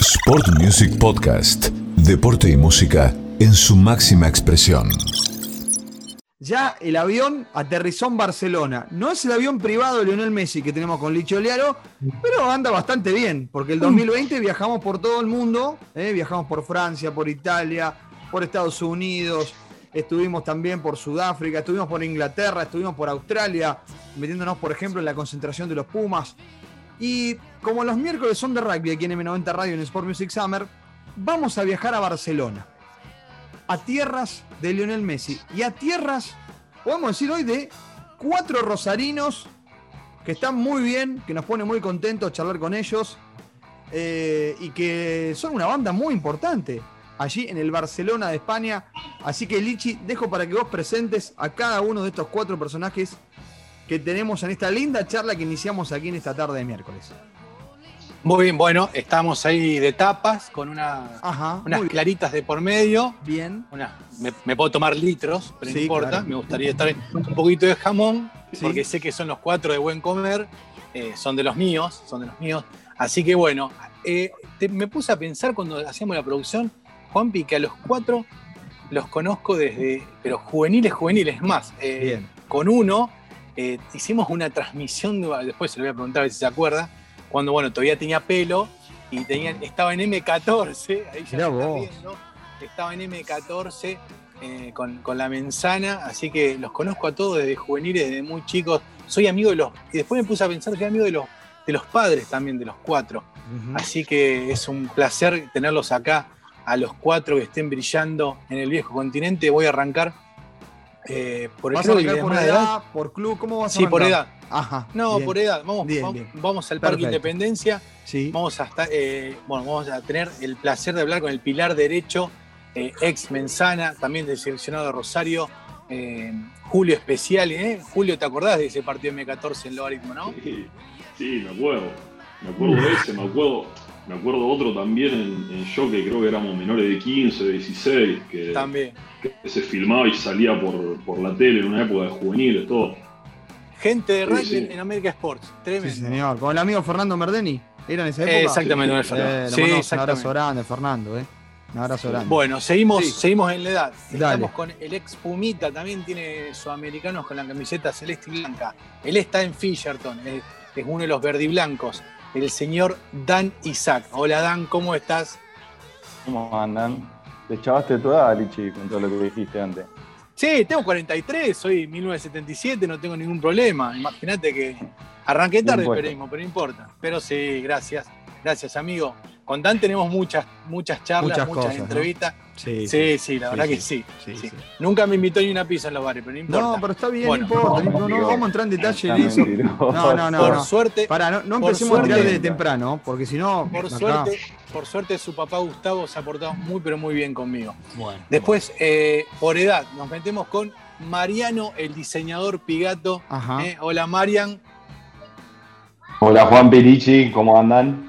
Sport Music Podcast. Deporte y música en su máxima expresión. Ya el avión aterrizó en Barcelona. No es el avión privado de Lionel Messi que tenemos con Licho Learo, pero anda bastante bien, porque el 2020 viajamos por todo el mundo, ¿eh? viajamos por Francia, por Italia, por Estados Unidos, estuvimos también por Sudáfrica, estuvimos por Inglaterra, estuvimos por Australia, metiéndonos, por ejemplo, en la concentración de los Pumas. Y como los miércoles son de rugby aquí en M90 Radio en Sport Music Summer, vamos a viajar a Barcelona. A tierras de Lionel Messi. Y a tierras, podemos decir hoy, de cuatro rosarinos que están muy bien, que nos pone muy contentos charlar con ellos. eh, y que son una banda muy importante allí en el Barcelona de España. Así que Lichi, dejo para que vos presentes a cada uno de estos cuatro personajes que tenemos en esta linda charla que iniciamos aquí en esta tarde de miércoles. Muy bien, bueno, estamos ahí de tapas con una- Ajá, unas claritas de por medio. bien. Una, me, me puedo tomar litros, pero Sí, no importa. claro. Me gustaría estar un poquito de jamón, Sí. porque sé que son los cuatro de buen comer, eh, son de los míos, son de los míos. Así que bueno, eh, te- me puse a pensar cuando hacíamos la producción, Juanpi, que a los cuatro los conozco desde, pero juveniles, juveniles más. eh, Bien. Con uno eh, hicimos una transmisión, de- después se lo voy a preguntar a ver si se acuerda, cuando bueno, todavía tenía pelo y tenía, estaba en M14, ahí ya vos. viendo, estaba en M14 eh, con, con la menzana, así que los conozco a todos desde juveniles, desde muy chicos. Soy amigo de los, y después me puse a pensar, soy amigo de los, de los padres también, de los cuatro. Así que es un placer tenerlos acá, a los cuatro que estén brillando en el viejo continente. Voy a arrancar eh, por el ¿Vas a por edad, por club? ¿Cómo vas a Sí, por edad. Ajá. No, bien. por edad. Vamos, Bien, vamos, bien. vamos al Parque Perfecto. Independencia. Sí. Vamos a, estar, eh, bueno, vamos a tener el placer de hablar con el pilar derecho, eh, ex Menzana, también del seleccionado de Rosario, eh, Julio Especial. ¿eh? Julio, ¿te acordás de ese partido M14 en Logaritmo, no? Sí, sí, me acuerdo. Me acuerdo de ese, me acuerdo, me acuerdo otro también en, en yo que creo que éramos menores de 15, 16, que, También. que se filmaba y salía por, por la tele en una época de juveniles, todo. Gente de Sí, rugby sí. en América Sports. Tremendo. Sí, señor. Con el amigo Fernando Merdeni. ¿Era en esa época? Eh, exactamente, con el Eh, Fernando. le Sí, un abrazo grande, Fernando, ¿eh? Un abrazo grande. Bueno, seguimos, Sí. seguimos en la edad. Dale. Estamos con el ex Pumita, también tiene sudamericanos con la camiseta celeste y blanca. Él está en Fisherton, es, es uno de los verdiblancos, el señor Dan Isaac. Hola Dan, ¿cómo estás? ¿Cómo andan? Te chavaste tu edad, Lichi, con todo lo que dijiste antes. Sí, tengo 43, soy 1977, no tengo ningún problema. Imagínate que arranqué tarde el puesto. periodismo, pero no importa. Pero sí, gracias. Gracias, amigo. Con Dan tenemos muchas, muchas charlas, Muchas muchas, cosas, ¿no? entrevistas. Sí, Sí, sí, la Sí, verdad sí. que sí. Sí, sí. sí. Nunca me invitó ni una pizza en los bares, pero no importa. No, pero está bien, Bueno. no importa. No, no, vamos a entrar en detalle en eso. No, no, no. por no. suerte, Pará, no, no por empecemos a tirar suerte- de temprano, porque si no. por acá- suerte, por suerte su papá Gustavo se ha portado muy pero muy bien conmigo. Bueno, Después, eh, por edad, nos metemos con Mariano, el diseñador Pigato. Ajá. Eh, hola Marian. Hola Juan Pirichi, ¿cómo andan?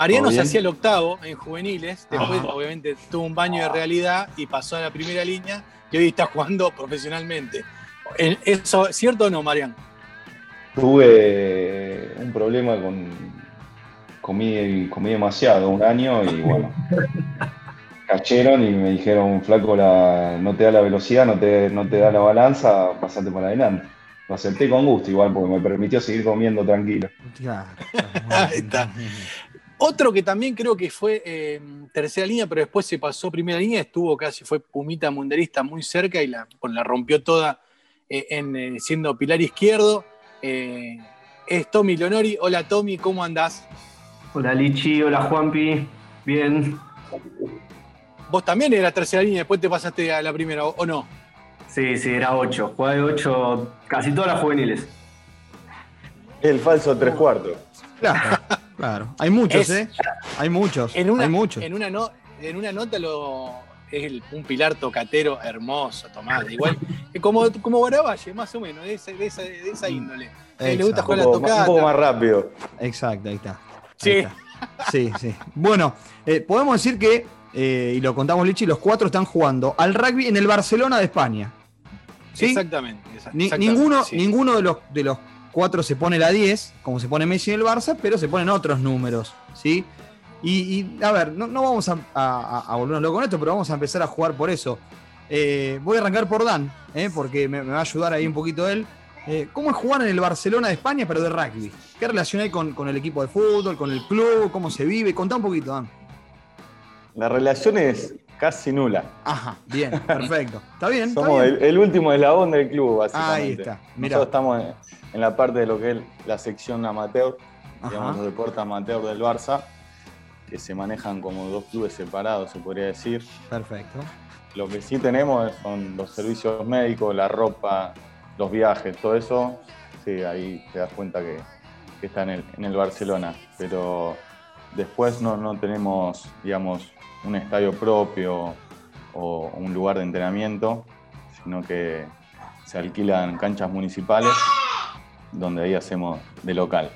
Mariano ¿Todo se hacía el octavo en juveniles, después Ajá. obviamente tuvo un baño de realidad y pasó a la primera línea y hoy está jugando profesionalmente. Eh, ¿Eso es cierto o no, Marian? Tuve un problema con. Comí, comí demasiado un año y bueno. Cayeron y me dijeron, flaco, la, no te da la velocidad, no te, no te da la balanza, pasate para adelante. Lo acepté con gusto igual porque me permitió seguir comiendo tranquilo. Claro, Ahí está. Otro que también creo que fue eh, tercera línea, pero después se pasó primera línea, estuvo casi, fue Pumita Munderista muy cerca y la, bueno, la rompió toda eh, en, eh, siendo pilar izquierdo. Eh, es Tommy Leonori. Hola Tommy, ¿cómo andás? Hola Lichi, hola Juanpi, bien. Vos también eras tercera línea, después te pasaste a la primera, ¿o, no? Sí, sí, era 8. Jugué de 8 casi todas las juveniles. El falso tres cuartos. Claro, claro. Hay muchos, Es- ¿eh? Hay muchos. En una, Hay muchos. En una, no- en una nota lo, es el- un pilar tocatero hermoso, Tomás. Igual, como, como Guaravalle, más o menos, de esa, de esa, de esa índole. Le gusta jugar poco, más- un poco más rápido. Exacto, ahí está. Ahí Sí. está. Sí, sí. Bueno, eh, podemos decir que, eh, y lo contamos Lichi, los cuatro están jugando al rugby en el Barcelona de España. ¿Sí? Exactamente. exa- Ni- exactamente, ninguno, sí. ninguno de los, de los cuatro se pone la 10, como se pone Messi en el Barça, pero se ponen otros números, ¿sí? Y, a ver, no, no vamos a, a, volvernos locos con esto, pero vamos a empezar a jugar por eso. Eh, voy a arrancar por Dan, eh, porque me, me va a ayudar ahí un poquito él. Eh, ¿Cómo es jugar en el Barcelona de España, pero de rugby? ¿Qué relación hay con, con el equipo de fútbol, con el club? ¿Cómo se vive? Contá un poquito, Dan. La relación es casi nula. Ajá, bien, perfecto. ¿Está bien? ¿Está Somos bien? el, el último eslabón del club, básicamente. Ahí está, mirá. Nosotros estamos en, en la parte de lo que es la sección amateur, Ajá. digamos, los deportes amateur del Barça, que se manejan como dos clubes separados, se podría decir. Perfecto. Lo que sí tenemos son los servicios médicos, la ropa, los viajes, todo eso. Sí, ahí te das cuenta que, que está en el, en el Barcelona. Pero después no, no tenemos, digamos, un estadio propio o un lugar de entrenamiento, sino que se alquilan canchas municipales donde ahí hacemos de local.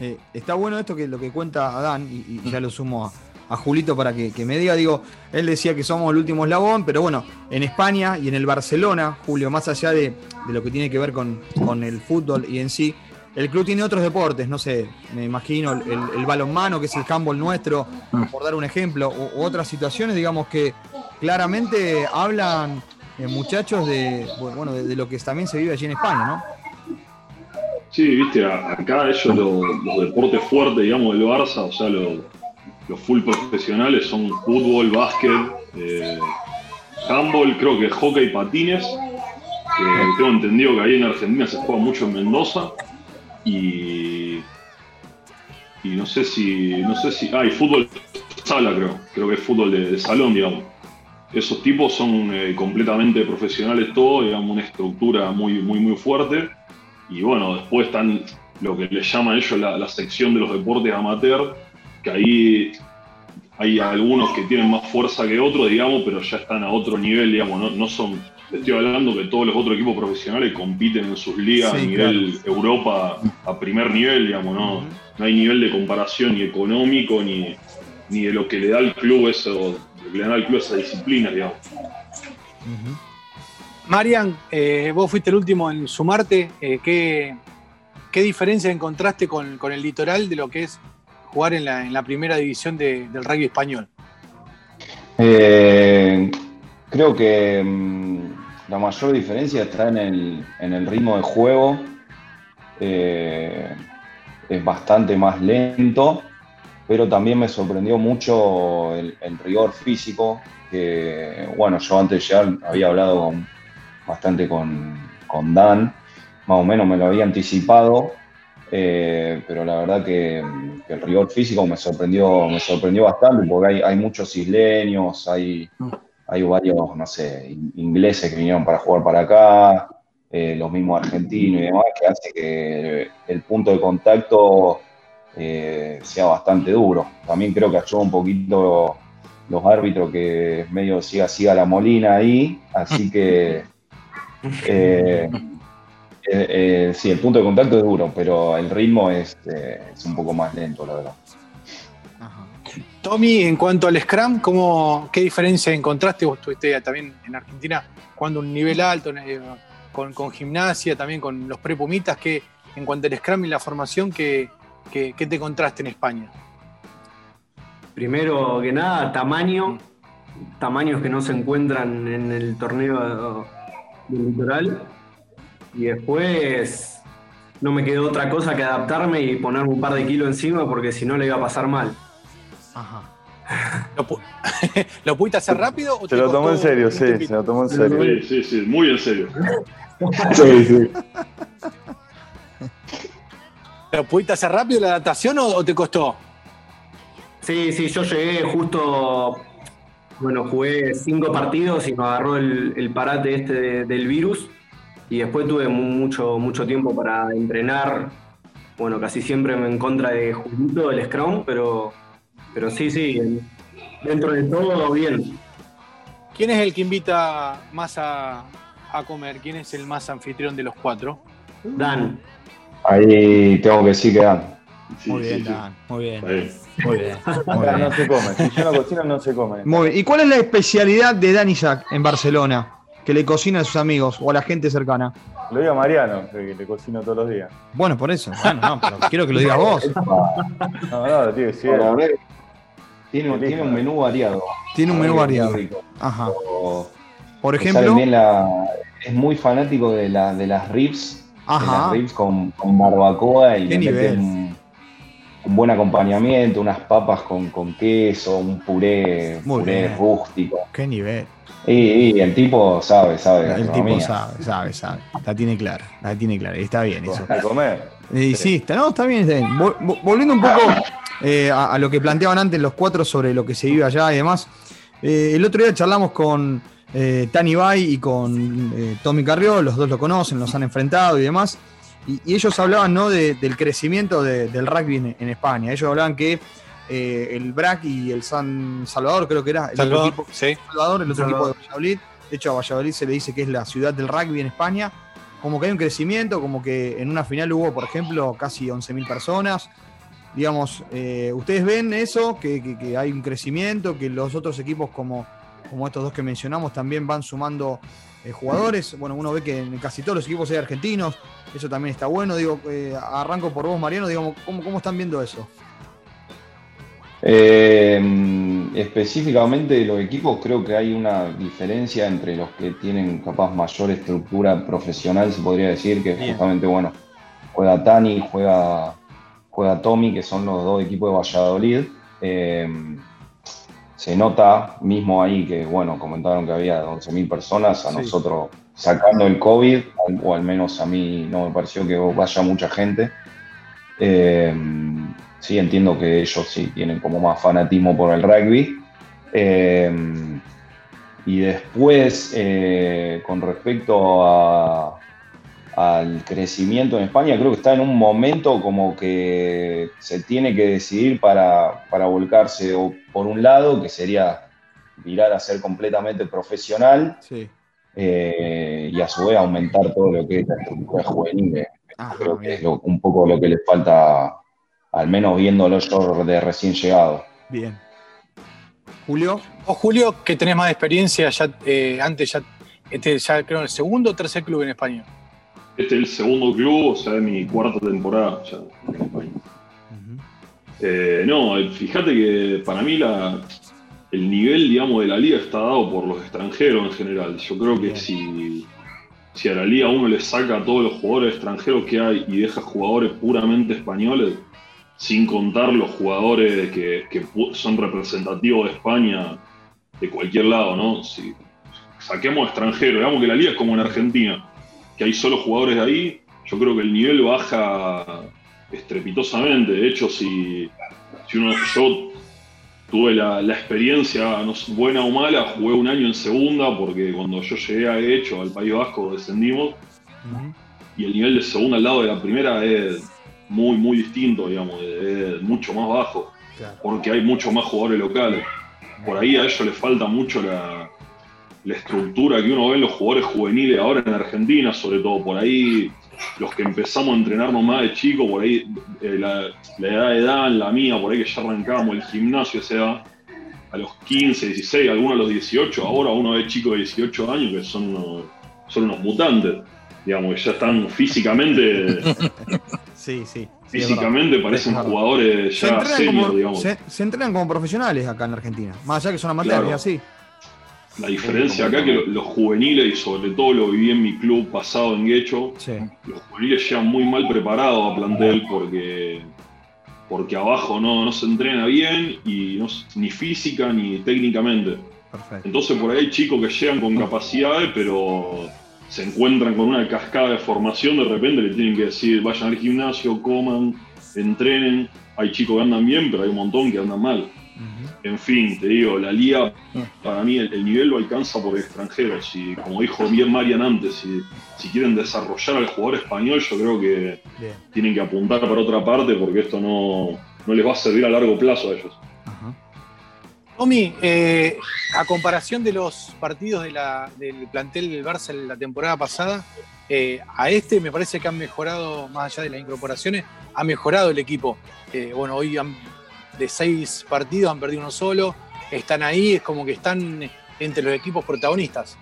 Eh, está bueno esto que lo que cuenta Adán, y, y ya lo sumo a, a Julito para que, que me diga, digo, él decía que somos el último eslabón, pero bueno, en España y en el Barcelona, Julio, más allá de, de lo que tiene que ver con, con el fútbol y en sí, el club tiene otros deportes, no sé, me imagino el, el- el balonmano, que es el handball nuestro, por dar un ejemplo, u, u otras situaciones, digamos que claramente hablan eh, muchachos de, bueno, de, de lo que también se vive allí en España, ¿no? Sí, viste, a- acá ellos lo- los deportes fuertes, digamos, del Barça, o sea, lo- los full profesionales son fútbol, básquet, eh, handball, creo que hockey, patines, que tengo entendido que ahí en Argentina se juega mucho en Mendoza, y, y no sé si, no sé si, ah, fútbol sala creo, creo que es fútbol de, salón, digamos. Esos tipos son eh, completamente profesionales todos, digamos, una estructura muy, muy, muy fuerte. Y bueno, después están lo que le llaman ellos la, sección de los deportes amateur, que ahí hay algunos que tienen más fuerza que otros, digamos, pero ya están a otro nivel, digamos, no, no son, estoy hablando que todos los otros equipos profesionales compiten en sus ligas Sí, a nivel Europa a primer nivel, digamos, no, no hay nivel de comparación ni económico ni, ni de lo que le da al club eso, lo que le da al club esa disciplina, digamos. Marian, eh, vos fuiste el último en sumarte. eh, ¿qué, qué diferencia encontraste con, con el litoral de lo que es jugar en la, en la primera división de- del rugby español? Eh, creo que mm, la mayor diferencia está en el, en el ritmo de juego. Eh, es bastante más lento, pero también me sorprendió mucho el, rigor físico. Que, bueno, yo antes ya había hablado bastante con, con Dan, más o menos me lo había anticipado. Eh, pero la verdad que, el rigor físico me sorprendió, me sorprendió bastante porque hay, hay muchos isleños, hay, hay varios, no sé, in- ingleses que vinieron para jugar para acá, eh, los mismos argentinos y demás, que hace que el punto de contacto eh, sea bastante duro. También creo que ayuda un poquito los árbitros que medio siga, siga la molina ahí, así que eh, sí, el punto de contacto es duro, pero el ritmo es, es un poco más lento, la verdad. Tommy, en cuanto al Scrum, ¿cómo, ¿qué diferencia encontraste? Vos estuviste también en Argentina jugando un nivel alto, eh, con, con gimnasia, también con los prepumitas, que en cuanto al Scrum y la formación, ¿qué, qué, qué te encontraste en España? Primero que nada, tamaño, tamaños que no se encuentran en el torneo del litoral. Y después no me quedó otra cosa que adaptarme y ponerme un par de kilos encima porque si no le iba a pasar mal. ¿Lo, pu- ¿Lo pudiste hacer rápido o Se te lo tomó en serio, sí, se lo tomó en serio. Sí, sí, sí, muy en serio. Sí, sí. ¿Lo pudiste hacer rápido la adaptación o, o te costó? Sí, sí, yo llegué justo, bueno, jugué cinco partidos y me agarró el, el parate este de- del virus y después tuve mu- mucho, mucho tiempo para entrenar, bueno, casi siempre en contra de Julito, el Scrum, pero, pero sí, sí, en- dentro de todo bien. ¿Quién es el que invita más a, a comer? ¿Quién es el más anfitrión de los cuatro? Dan, Ahí tengo que decir que Dan. Sí, Muy sí, bien, sí. Dan, muy bien. Ahí. Muy bien. Muy Acá bien. no se come. Si yo no cocino, no se come. Muy bien. ¿Y cuál es la especialidad de Dan Isaac en Barcelona? Que le cocina a sus amigos o a la gente cercana. Lo diga Mariano, que le cocino todos los días. Bueno, por eso. Bueno, no, pero quiero que lo digas vos. No, no, Para decir. ver, tiene, tiene un menú variado. Tiene un menú variado. Ajá. O- Por ejemplo. salen bien la- es muy fanático de, la, de las ribs. de Ajá. las ribs con, con barbacoa y Qué nivel. Un, buen acompañamiento, unas papas con, con queso, un puré, Muy puré bien. rústico. Qué nivel. Y, y el tipo sabe, sabe. El tipo sabe, sabe, sabe. La tiene clara. La tiene clara. Está bien eso. De comer. Y sí, está, no, está bien, está bien. Vol- vol- Volviendo un poco eh, a, a lo que planteaban antes los cuatro sobre lo que se vive allá y demás. eh, el otro día charlamos con eh, Tani Bay y con eh, Tommy Carrió, los dos lo conocen, los han enfrentado y demás. Y, y ellos hablaban ¿no? de- del crecimiento de- del rugby en, en España. Ellos hablaban que eh, el BRAC y el San Salvador, creo que era el otro Salvador, equipo, sí. Salvador, el otro Salvador. equipo de Valladolid. De hecho, a Valladolid se le dice que es la ciudad del rugby en España. Como que hay un crecimiento, como que en una final hubo, por ejemplo, casi 11.000 personas. Digamos, eh, ¿ustedes ven eso? Que, que- que hay un crecimiento, que los otros equipos como, como estos dos que mencionamos también van sumando eh, jugadores. Bueno, uno ve que en casi todos los equipos hay argentinos, eso también está bueno. Digo, eh, arranco por vos, Mariano, digamos, ¿cómo, ¿cómo están viendo eso? Eh, específicamente de los equipos, creo que hay una diferencia entre los que tienen capaz mayor estructura profesional, se podría decir, que Bien. justamente, bueno, juega Tani, juega, juega Tommy, que son los dos equipos de Valladolid. Eh, se nota mismo ahí que, bueno, comentaron que había 11.000 personas, a Sí. nosotros sacando el COVID, o al menos a mí no me pareció que vaya mucha gente. Eh, sí, entiendo que ellos sí tienen como más fanatismo por el rugby. Eh, y después, eh, con respecto a- al crecimiento en España, creo que está en un momento como que se tiene que decidir para, para volcarse o por un lado, que sería virar a ser completamente profesional Sí. eh, y a su vez aumentar todo lo que es la estructura juvenil. Ah, Creo que bien. es lo- un poco lo que les falta, al menos viéndolo yo de recién llegado. bien. Julio, Vos, Julio, que tenés más experiencia, ya eh, antes ya, este ya creo el segundo o tercer club en España. Este es el segundo club, o sea, es mi cuarta temporada ya en España. Eh, no, eh, fíjate que para mí la, el nivel, digamos, de la liga está dado por los extranjeros en general. Yo creo que si, si a la liga uno le saca a todos los jugadores extranjeros que hay y deja jugadores puramente españoles, sin contar los jugadores que, que son representativos de España de cualquier lado, ¿no? Si saquemos extranjeros, digamos que la liga es como en Argentina, que hay solo jugadores de ahí, yo creo que el nivel baja estrepitosamente. De hecho, si, si uno, yo tuve la, la experiencia, no sé, buena o mala, jugué un año en segunda, porque cuando yo llegué a hecho al País Vasco descendimos, y el nivel de segunda al lado de la primera es muy, muy distinto, digamos, es mucho más bajo, Claro. porque hay muchos más jugadores locales. Por ahí a ellos les falta mucho la, la estructura que uno ve en los jugadores juveniles ahora en Argentina, sobre todo por ahí los que empezamos a entrenarnos más de chico, por ahí eh, la, la edad de Dan, la mía, por ahí que ya arrancábamos el gimnasio, o sea, a los 15, 16, algunos a los 18, ahora uno ve chicos de 18 años que son unos, son unos mutantes, digamos, que ya están físicamente, Sí, sí. físicamente parecen jugadores Se ya como, digamos. se, se entrenan como profesionales acá en Argentina. Más allá que son amateurs, Claro. así. La diferencia acá es que lo- los juveniles, y sobre todo lo viví en mi club pasado en Guecho, Sí. los juveniles llegan muy mal preparados a plantel porque, porque abajo no, no se entrena bien, y no, ni física ni técnicamente. Perfecto. Entonces por ahí hay chicos que llegan con capacidades, pero se encuentran con una cascada de formación, de repente le tienen que decir, vayan al gimnasio, coman, entrenen. Hay chicos que andan bien, pero hay un montón que andan mal. En fin, te digo, la liga, para mí, el, el nivel lo alcanza por extranjeros. Y como dijo bien Marian antes, si, si quieren desarrollar al jugador español, yo creo que Bien. tienen que apuntar para otra parte porque esto no, no les va a servir a largo plazo a ellos. Tommy, eh, a comparación de los partidos de la- del plantel del Barça en la temporada pasada, eh, a este me parece que han mejorado, más allá de las incorporaciones, ha mejorado el equipo. Eh, bueno, hoy han- de seis partidos han perdido uno solo, están ahí, es como que están entre los equipos protagonistas.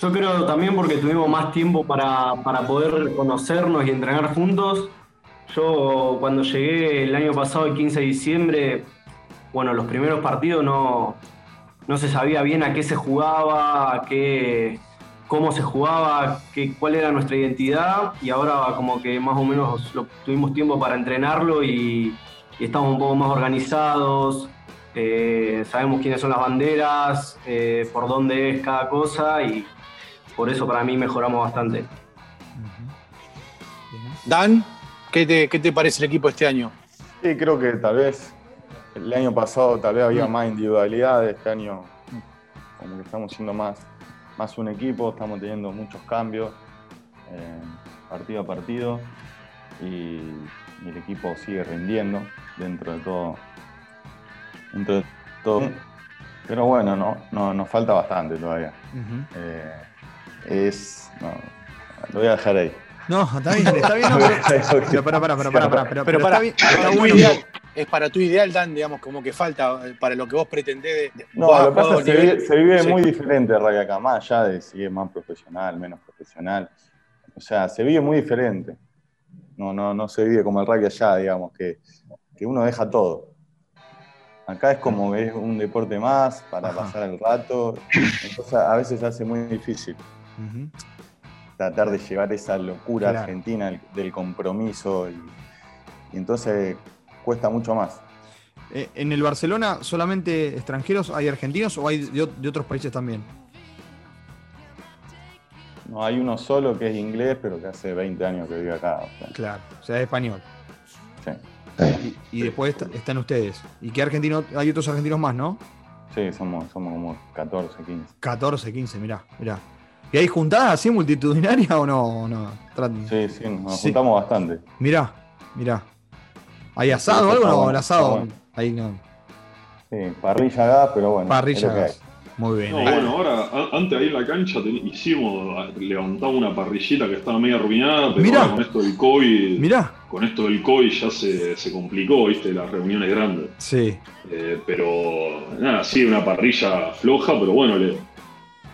Yo creo también porque tuvimos más tiempo para, para poder conocernos y entrenar juntos. Yo cuando llegué el año pasado, el 15 de diciembre, bueno, los primeros partidos no, no se sabía bien a qué se jugaba, qué, cómo se jugaba, qué, cuál era nuestra identidad y ahora como que más o menos tuvimos tiempo para entrenarlo y, y estamos un poco más organizados, eh, sabemos quiénes son las banderas, eh, por dónde es cada cosa y por eso para mí mejoramos bastante. Dan, ¿qué te, qué te parece el equipo este año? Sí, creo que tal vez el año pasado tal vez había Mm. más individualidades, este año como que estamos siendo más, más un equipo, estamos teniendo muchos cambios eh, partido a partido y, y el equipo sigue rindiendo dentro de todo. Dentro de todo. Pero bueno, no, no, nos falta bastante todavía. Eh, es. no, lo voy a dejar ahí. No, está bien, está bien. No, pero, pero pará, pará, pero, Pero pero para, está bien, tu ideal, es para tu ideal, Dan, digamos, como que falta eh, para lo que vos pretendés. de- No, vos lo que pasa es que se vive, se vive sí. muy diferente rugby acá, más allá de si es más profesional, menos profesional. O sea, se vive muy diferente. No, no, no se vive como el rugby allá, digamos, que, que uno deja todo. Acá es como es un deporte más para Ajá. pasar el rato. Entonces a veces hace muy difícil tratar de llevar esa locura Claro. argentina del- compromiso y, y entonces cuesta mucho más. Eh, ¿En el Barcelona solamente extranjeros hay argentinos o hay de otros países también? No hay uno solo que es inglés, pero que hace 20 años que vive acá. o sea, Claro, o sea, es español. sí. Y, y después está- están ustedes. ¿Y qué argentino? Hay otros argentinos más, ¿no? Sí, somos, somos como 14, 15. 14, 15, mirá, mirá. ¿Y hay juntadas así multitudinarias o no? no? Sí, sí, nos Sí. juntamos bastante. Mirá, mirá. ¿Hay asado o algo? No, el asado. bueno. Ahí no. Sí, parrilla gas, pero bueno. Parrilla. hay. Muy bien. No, ahí. bueno, ahora, antes ahí en la cancha ten- hicimos, levantamos una parrillita que estaba media arruinada, pero Mirá. ahora con esto del COVID, Mirá. con esto del COVID ya se, se complicó, viste, las reuniones grandes. Sí. Eh, pero nada, sí, una parrilla floja, pero bueno, le,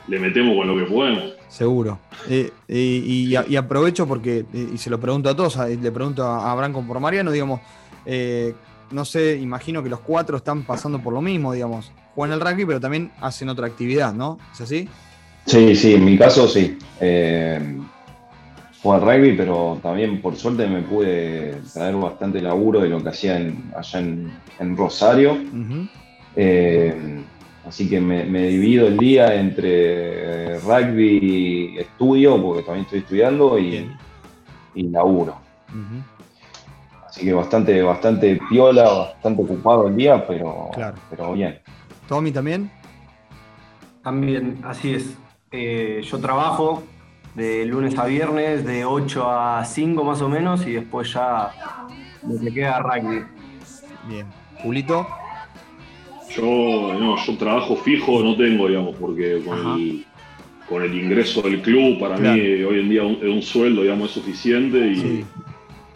le metemos con lo que podemos. Seguro. Eh, eh, y, y aprovecho porque, y se lo pregunto a todos, le pregunto a, Branco por Mariano, digamos, no sé, imagino que los cuatro están pasando por lo mismo, digamos. Juegan el rugby, pero también hacen otra actividad, ¿no? ¿Es así? Sí, sí, en mi caso sí. Eh, juego al rugby, pero también por suerte me pude traer bastante laburo de lo que hacía en- allá en, en Rosario. Eh, así que me, me divido el día entre rugby y estudio, porque también estoy estudiando, y, laburo. Así que bastante, bastante piola, bastante ocupado el día, pero, Claro. pero bien. ¿Tommy también? También, así es. Eh, yo trabajo de lunes a viernes, de 8 a 5 más o menos, y después ya lo que queda rugby. Bien. Julito. Yo, no, yo trabajo fijo no tengo, digamos, porque con, el, con el ingreso del club, para Claro. mí hoy en día un, un sueldo, digamos, es suficiente. Y Sí,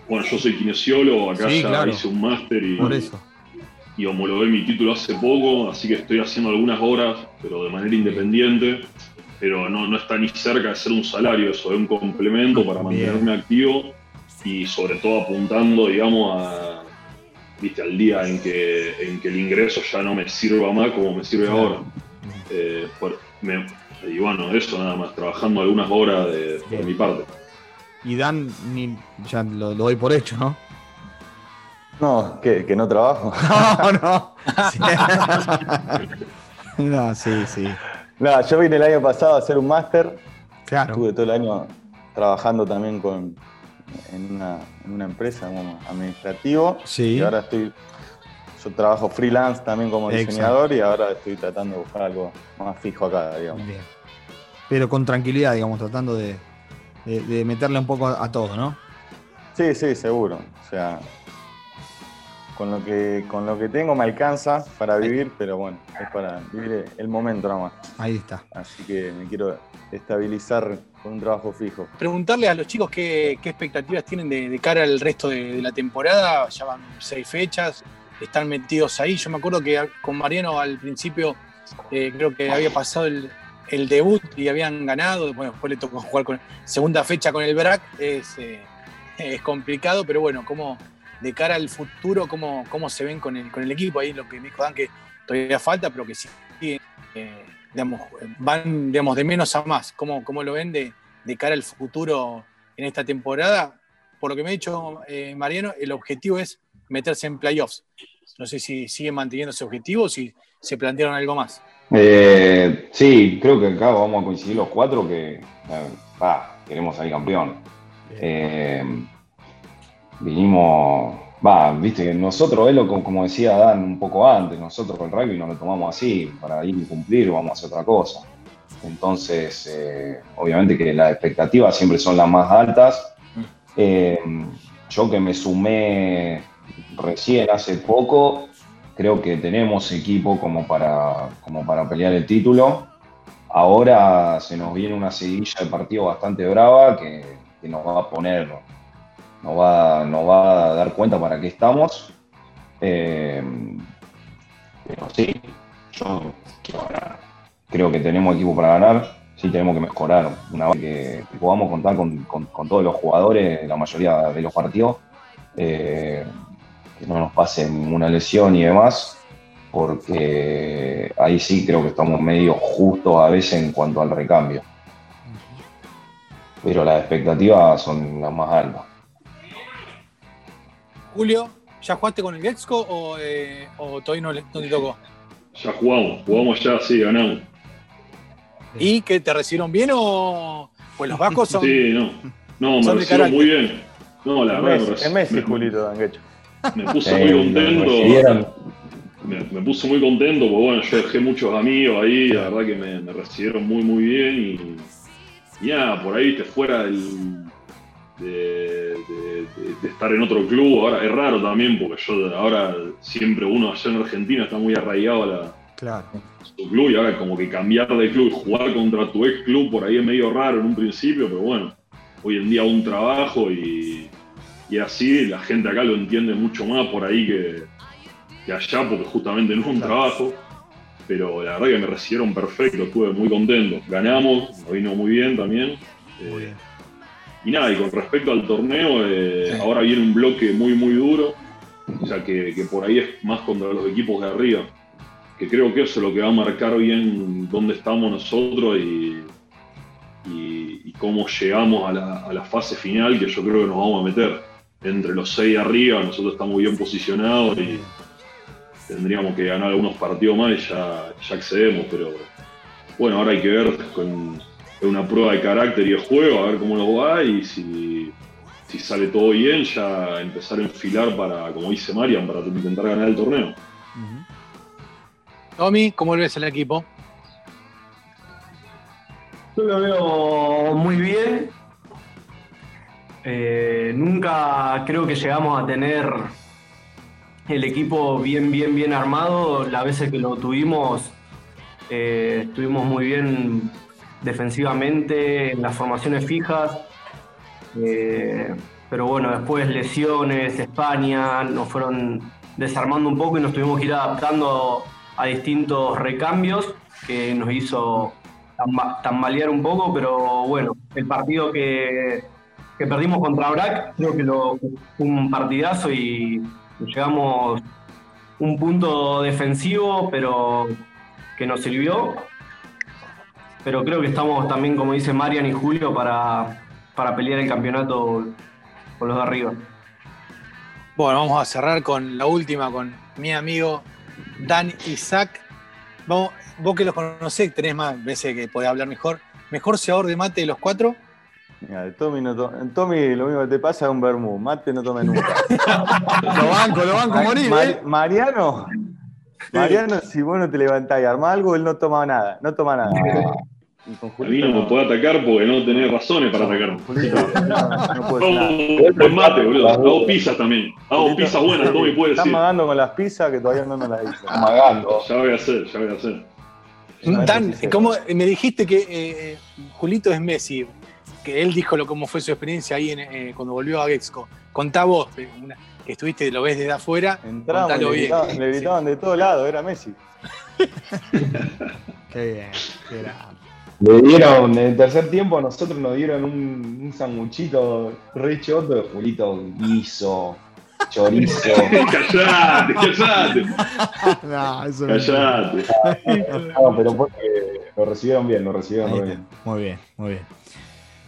bueno, yo soy kinesiólogo, acá Sí, ya claro. hice un máster y, por eso. Y homologué mi título hace poco, así que estoy haciendo algunas horas, pero de manera independiente. Pero no, no está ni cerca de ser un salario, eso es un complemento para Bien. mantenerme activo y sobre todo apuntando, digamos, a, viste, al día en que, en que el ingreso ya no me sirva más como me sirve Claro. ahora. Eh, por- me- y bueno, eso nada más, trabajando algunas horas de, por mi parte. Y Dan, ni, ya lo, lo doy por hecho, ¿no? No, ¿qué? ¿Que no trabajo? No, no. Sí. no, sí, sí. Nada, yo vine el año pasado a hacer un máster. Claro. Estuve todo el año trabajando también con, en, una, en una empresa como administrativo. Sí. Y ahora estoy. Yo trabajo freelance también como Exacto. diseñador y ahora estoy tratando de buscar algo más fijo acá, digamos. Bien. Pero con tranquilidad, digamos, tratando de, de- de meterle un poco a, a todo, ¿no? Sí, sí, seguro. O sea, con lo que, con lo que tengo me alcanza para vivir, pero bueno, es para vivir el momento nada más. Ahí está. Así que me quiero estabilizar con un trabajo fijo. Preguntarle a los chicos qué, qué expectativas tienen de, de cara al resto de, de la temporada. Ya van seis fechas, están metidos ahí. Yo me acuerdo que con Mariano al principio eh, creo que había pasado el, el debut y habían ganado, bueno, después le tocó jugar con segunda fecha con el BRAC, es, eh, es complicado, pero bueno, como de cara al futuro, cómo, cómo se ven con el, con el equipo, ahí lo que me dijo Dan, que todavía falta, pero que sí, eh, digamos, van digamos, de menos a más, cómo, cómo lo ven de, de cara al futuro en esta temporada. Por lo que me ha dicho eh, Mariano, el objetivo es meterse en playoffs. No sé si siguen manteniendo ese objetivo o si se plantearon algo más. Eh, sí, creo que acá vamos a coincidir los cuatro que eh, queremos salir campeón. Eh, vinimos, va, viste que nosotros, es lo como, decía Dan un poco antes, nosotros con el rugby nos lo tomamos así, para ir y cumplir vamos a hacer otra cosa. Entonces, eh, obviamente que las expectativas siempre son las más altas. Eh, yo que me sumé recién hace poco, creo que tenemos equipo como para, como para pelear el título. Ahora se nos viene una seguilla de partido bastante brava que, que nos va a poner, nos va, nos va a dar cuenta para qué estamos. Eh, pero sí, yo quiero ganar. Creo que tenemos equipo para ganar, sí tenemos que mejorar. Una vez que, que podamos contar con, con- con todos los jugadores, la mayoría de los partidos, eh, que no nos pase ninguna lesión y demás, porque ahí sí creo que estamos medio justos a veces en cuanto al recambio. Pero las expectativas son las más altas. Julio, ¿ya jugaste con el Gexco o, eh, o todavía no, te tocó? Ya jugamos, jugamos ya, sí, ganamos. ¿Y que te recibieron bien o.? Pues los vascos son. Sí, no. No, me recibieron muy bien. No, la verdad, Messi, me, es Messi, me- Julito Danguecho. me puse Eh, muy contento. Me, me puse muy contento porque bueno, yo dejé muchos amigos ahí, la verdad que me, me recibieron muy muy bien y, y nada, por ahí te fuera del- de, de- de- de estar en otro club, ahora es raro también porque yo ahora siempre uno allá en Argentina está muy arraigado a, la, Claro. a su club y ahora como que cambiar de club y jugar contra tu ex club por ahí es medio raro en un principio, pero bueno, hoy en día un trabajo y, y así la gente acá lo entiende mucho más por ahí que, que allá, porque justamente no es un trabajo. Pero la verdad que me recibieron perfecto, estuve muy contento. Ganamos, nos vino muy bien también. Muy Eh, bien. Y nada, y con respecto al torneo, eh, Sí. ahora viene un bloque muy, muy duro. O sea, que, que por ahí es más contra los equipos de arriba. Que creo que eso es lo que va a marcar bien dónde estamos nosotros y, y- y cómo llegamos a la, a la fase final, que yo creo que nos vamos a meter. Entre los seis arriba, nosotros estamos bien posicionados y tendríamos que ganar algunos partidos más y ya, ya accedemos. Pero bueno, ahora hay que ver con es una prueba de carácter y de juego, a ver cómo nos va y si, si sale todo bien, ya empezar a enfilar para, como dice Marian, para intentar ganar el torneo. Tommy, ¿cómo ves el equipo? Yo lo veo muy bien. Eh, nunca creo que llegamos a tener el equipo bien, bien, bien armado. Las veces que lo tuvimos, eh, estuvimos muy bien defensivamente, en las formaciones fijas. Eh, pero bueno, después lesiones, España, nos fueron desarmando un poco y nos tuvimos que ir adaptando a distintos recambios que nos hizo tamba- tambalear un poco, pero bueno, el partido que, que perdimos contra Brac creo que lo, fue un partidazo y llegamos un punto defensivo, pero que nos sirvió. Pero creo que estamos también, como dice Marian y Julio, para, para pelear el campeonato con los de arriba. Bueno, vamos a cerrar con la última, con mi amigo Dan Isaac. Vamos, vos que los conocés, tenés más veces que podés hablar mejor. ¿Mejor ceador de mate de los cuatro? Mira, el Tommy, no to- Tommy lo mismo que te pasa es un vermú. Mate no tome nunca. Lo banco, lo banco a morir, Mar- ¿eh? Mariano, Mariano, si vos no te levantás y armás algo, él no toma nada. No toma nada. A mí no me puede atacar porque no tenés razones para atacar. Julito, no, no buen mate, boludo. Hago pizzas también. Hago pizzas buenas, Tommy puede Estás decir. magando con las pizzas que todavía no nos las hizo. Amagando. Ya voy a hacer, ya voy a hacer. Dan. ¿cómo, me dijiste que eh, Julito es Messi, que él dijo lo, cómo fue su experiencia ahí en, eh, cuando volvió a Gexco. Contá vos, una- que estuviste, lo ves desde afuera, Entramos, le bien. gritaban, le gritaban de todos lados, era Messi. Qué bien, qué grande. Le dieron, en el tercer tiempo a nosotros nos dieron un, un sanguchito re choto de Julito guiso, chorizo. callate, callate, No, eso no. callate. No, pero porque lo recibieron bien, lo recibieron bien. Muy bien, muy bien.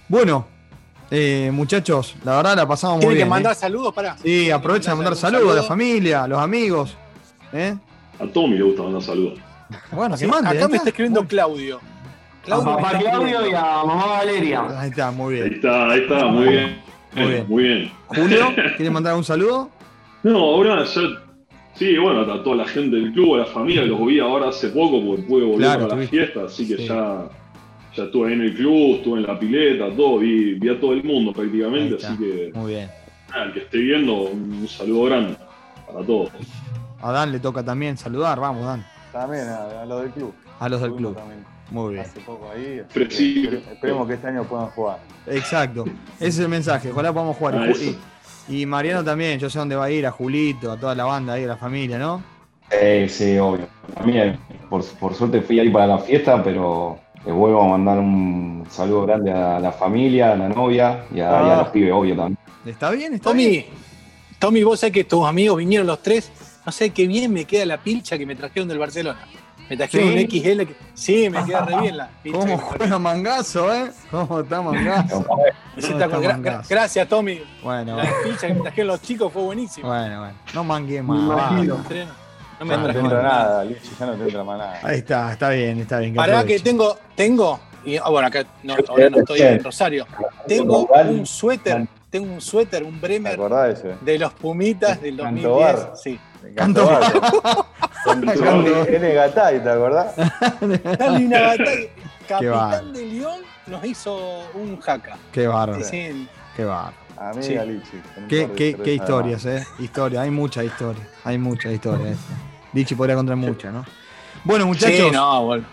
Bueno, eh, muchachos, la verdad la pasamos muy Tienen que bien. mandar ¿eh? saludos para. Sí, aprovecha de mandar saludos a la familia, a los amigos. ¿eh? A Tommy le gusta mandar saludos. Bueno, que Sí, mande. acá ahí me está escribiendo Claudio. A Claudio me papá Claudio y a mamá Valeria. Ahí está, muy Ahí bien. está, ahí está, muy bien. Muy bien. Muy bien. Julio, ¿quieres mandar un saludo? No, ahora ya. Sí, bueno, a toda la gente del club, a la familia, los vi ahora hace poco porque pude volver Claro, a la tuviste. fiesta, así que Sí. ya, ya estuve en el club, estuve en la pileta, todo, vi, vi a todo el mundo prácticamente, así que Muy bien. nada, el que esté viendo, un saludo grande para todos. A Dan le toca también saludar. Vamos, Dan. También a, a los del club. A los del club. también Muy bien. Hace poco ahí. espere- Esperemos que este año puedan jugar. Exacto. Ese es el mensaje. Ojalá podamos jugar. Ah, Y Mariano también. Yo sé dónde va a ir. A Julito, a toda la banda ahí, a la familia, ¿no? Sí, sí, obvio. También, por, por suerte fui ahí para la fiesta, pero les vuelvo a mandar un saludo grande a la familia, a la novia y a, y a Ah. los pibes, obvio también. ¿Está bien? ¿Está bien? Tommy, Tommy, vos sabés que tus amigos vinieron los tres. No sé qué bien me queda la pilcha que me trajeron del Barcelona. Me trajeron ¿Sí? un XL. Que... Sí, me queda re bien la pilcha. ¿Cómo juega Mangazo, eh? ¿Cómo está Mangazo? Sí, está está con- gra- mangazo. gracias, Tommy. Bueno, La pilcha que me trajeron los chicos fue buenísima. bueno, bueno. No mangué Me más. imagino. No me Ah, No te trajeron entra nada. Lichi, ya no te entra más nada. Ahí está, está bien, está bien. Pará que tengo, tengo, y, ah, bueno, acá no, ahora no estoy en Rosario. Tengo un suéter, tengo un suéter, un ¿Te Bremer acordás de ese? de los Pumitas del Canto 2010. Bar. Sí. Canto Canto Con tu Canto. N Gatay, ¿te acordás? Dale una batalla. bárbaro. Capitán de León nos hizo un jaca. Qué bárbaro, Sí, qué bárbaro. Amiga Sí. Lichi. Qué, qué, qué historias, eh. Historia, hay mucha historia. Hay mucha historia. Dichi podría contar mucha, ¿no? Bueno, muchachos. Sí, no, bueno.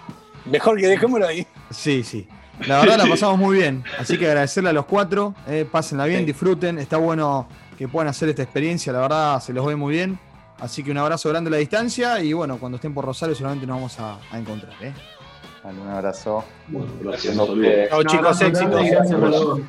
Mejor que dejémoslo ahí. Sí, sí. La verdad la pasamos muy bien. Así que agradecerle a los cuatro. eh, pásenla bien, Sí. disfruten. Está bueno que puedan hacer esta experiencia. La verdad se los ve muy bien. Así que un abrazo grande a la distancia. Y bueno, cuando estén por Rosario seguramente nos vamos a, a encontrar. ¿eh? Dale, un abrazo. Bueno, gracias, Chao, chicos, Gracias todos.